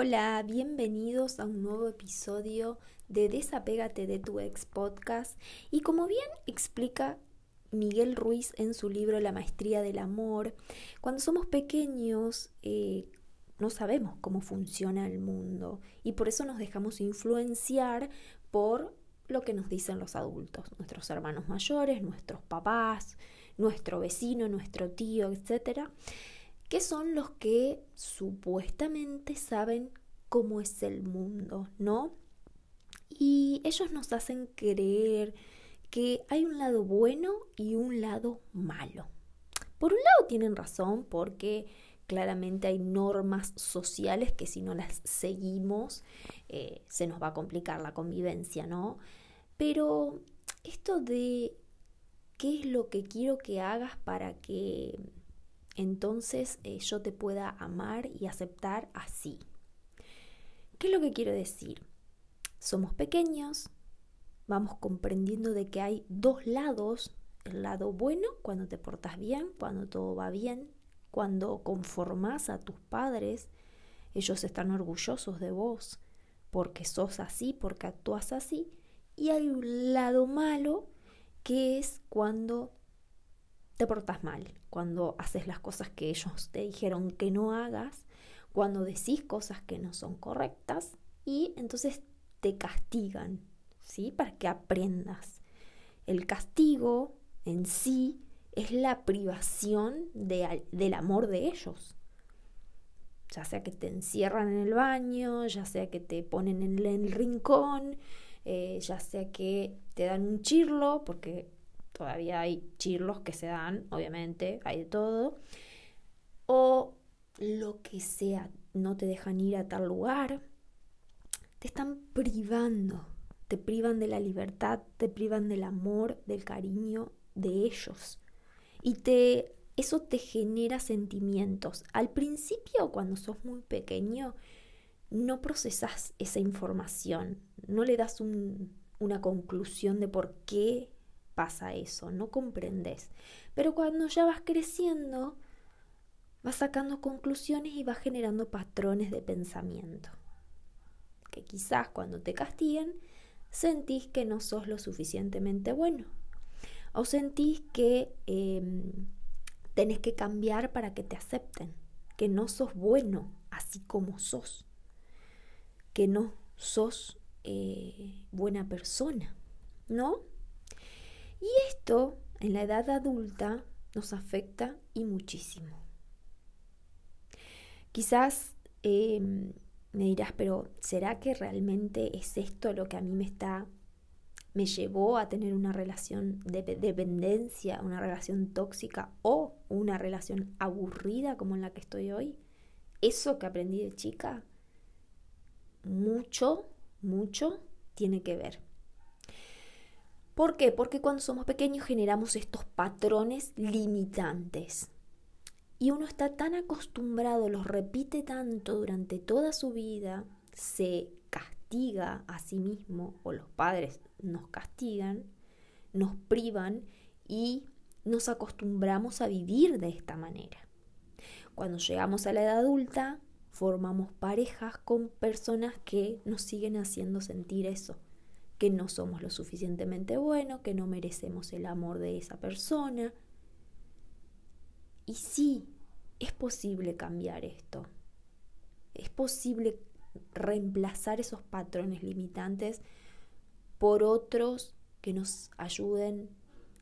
Hola, bienvenidos a un nuevo episodio de Desapégate de tu ex podcast. Y como bien explica Miguel Ruiz en su libro La Maestría del Amor, cuando somos pequeños eh, no sabemos cómo funciona el mundo y por eso nos dejamos influenciar por lo que nos dicen los adultos, nuestros hermanos mayores, nuestros papás, nuestro vecino, nuestro tío, etcétera que son los que supuestamente saben cómo es el mundo, ¿no? Y ellos nos hacen creer que hay un lado bueno y un lado malo. Por un lado tienen razón porque claramente hay normas sociales que si no las seguimos eh, se nos va a complicar la convivencia, ¿no? Pero esto de qué es lo que quiero que hagas para que entonces eh, yo te pueda amar y aceptar así. ¿Qué es lo que quiero decir? Somos pequeños, vamos comprendiendo de que hay dos lados, el lado bueno cuando te portas bien, cuando todo va bien, cuando conformas a tus padres, ellos están orgullosos de vos porque sos así, porque actúas así, y hay un lado malo que es cuando te portas mal, cuando haces las cosas que ellos te dijeron que no hagas, cuando decís cosas que no son correctas y entonces te castigan, ¿sí? Para que aprendas. El castigo en sí es la privación del amor de ellos. Ya sea que te encierran en el baño, ya sea que te ponen en el rincón, eh, ya sea que te dan un chirlo, porque todavía hay chirlos que se dan, obviamente, hay de todo, o lo que sea, no te dejan ir a tal lugar, te están privando, te privan de la libertad, te privan del amor, del cariño de ellos. Y te eso te genera sentimientos. Al principio, cuando sos muy pequeño, no procesas esa información, no le das una conclusión de por qué pasa eso, no comprendes. Pero cuando ya vas creciendo, vas sacando conclusiones y vas generando patrones de pensamiento. Que quizás cuando te castiguen, sentís que no sos lo suficientemente bueno. O sentís que em, tenés que cambiar para que te acepten. Que no sos bueno así como sos. Que no sos eh, buena persona. ¿No? Y esto en la edad adulta nos afecta y muchísimo. Quizás em, me dirás, pero ¿será que realmente es esto lo que a mí me está, me llevó a tener una relación de dependencia, una relación tóxica o una relación aburrida como en la que estoy hoy? Eso que aprendí de chica, mucho, mucho tiene que ver. ¿Por qué? Porque cuando somos pequeños generamos estos patrones limitantes. Y uno está tan acostumbrado, los repite tanto durante toda su vida, se castiga a sí mismo, o los padres nos castigan, nos privan y nos acostumbramos a vivir de esta manera. Cuando llegamos a la edad adulta, formamos parejas con personas que nos siguen haciendo sentir eso que no somos lo suficientemente buenos, que no merecemos el amor de esa persona. Y sí, es posible cambiar esto. Es posible reemplazar esos patrones limitantes por otros que nos ayuden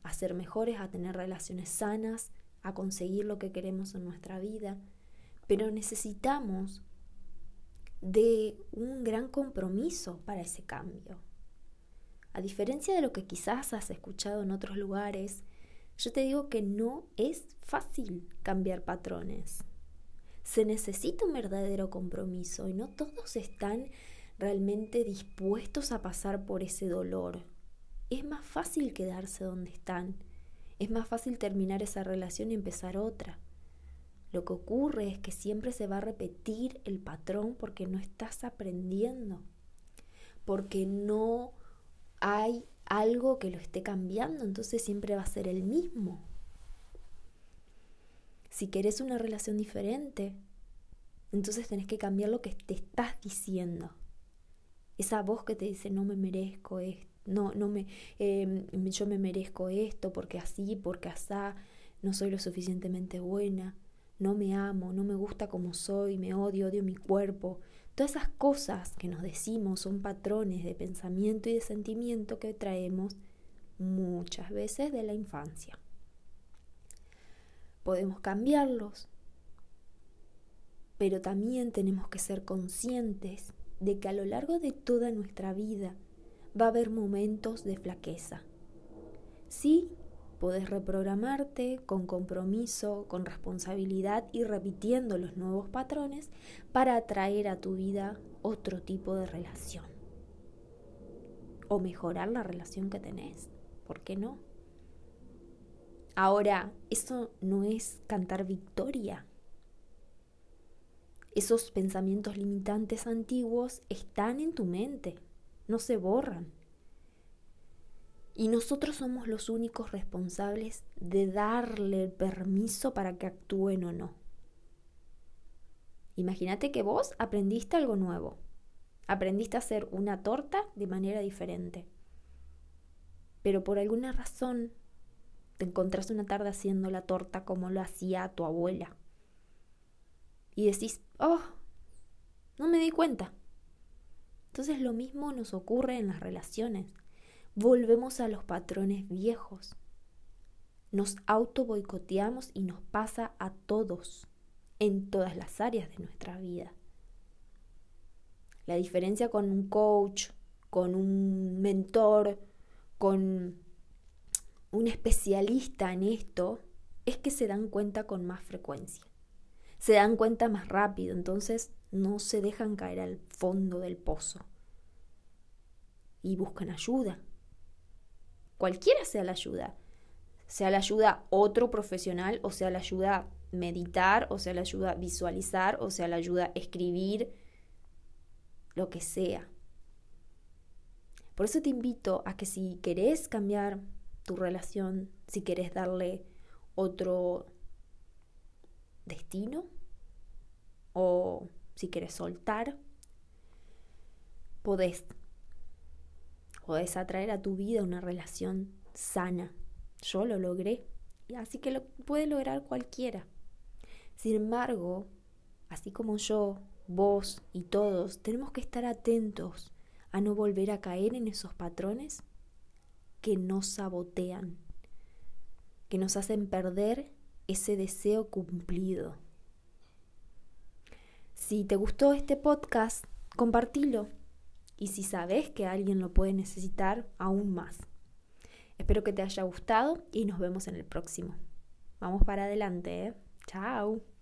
a ser mejores, a tener relaciones sanas, a conseguir lo que queremos en nuestra vida. Pero necesitamos de un gran compromiso para ese cambio. A diferencia de lo que quizás has escuchado en otros lugares, yo te digo que no es fácil cambiar patrones. Se necesita un verdadero compromiso y no todos están realmente dispuestos a pasar por ese dolor. Es más fácil quedarse donde están. Es más fácil terminar esa relación y empezar otra. Lo que ocurre es que siempre se va a repetir el patrón porque no estás aprendiendo, porque no hay algo que lo esté cambiando, entonces siempre va a ser el mismo. Si querés una relación diferente, Entonces tenés que cambiar lo que te estás diciendo. Esa voz que te dice no me merezco esto, no, no me, em, yo me merezco esto porque así, porque asá, no soy lo suficientemente buena, no me amo, no me gusta como soy, me odio, odio mi cuerpo. Todas esas cosas que nos decimos son patrones de pensamiento y de sentimiento que traemos muchas veces de la infancia. Podemos cambiarlos, pero también tenemos que ser conscientes de que a lo largo de toda nuestra vida va a haber momentos de flaqueza. Sí, podés reprogramarte con compromiso, con responsabilidad y repitiendo los nuevos patrones para atraer a tu vida otro tipo de relación. O mejorar la relación que tenés. ¿Por qué no? Ahora, eso no es cantar victoria. Esos pensamientos limitantes antiguos están en tu mente, no se borran. Y nosotros somos los únicos responsables de darle el permiso para que actúen o no. Imagínate que vos aprendiste algo nuevo. Aprendiste a hacer una torta de manera diferente. Pero por alguna razón te encontrás una tarde haciendo la torta como lo hacía tu abuela y decís, oh, no me di cuenta. Entonces lo mismo nos ocurre en las relaciones. Volvemos a los patrones viejos. Nos auto boicoteamos y nos pasa a todos, en todas las áreas de nuestra vida. La diferencia con un coach, con un mentor, con un especialista en esto, es que se dan cuenta con más frecuencia se dan cuenta más rápido, entonces no se dejan caer al fondo del pozo y buscan ayuda. Cualquiera sea la ayuda, sea la ayuda otro profesional, o sea la ayuda meditar, o sea la ayuda visualizar, o sea la ayuda escribir, lo que sea. Por eso te invito a que si querés cambiar tu relación, si querés darle otro destino o si quieres soltar, podés, podés atraer a tu vida una relación sana. Yo lo logré, así que lo puede lograr cualquiera. Sin embargo, así como yo, vos y todos, tenemos que estar atentos a no volver a caer en esos patrones que nos sabotean, que nos hacen perder ese deseo cumplido. Si te gustó este podcast, compartilo. Y si sabes que alguien lo puede necesitar, aún más. Espero que te haya gustado y nos vemos en el próximo. Vamos para adelante, ¿eh? Chao.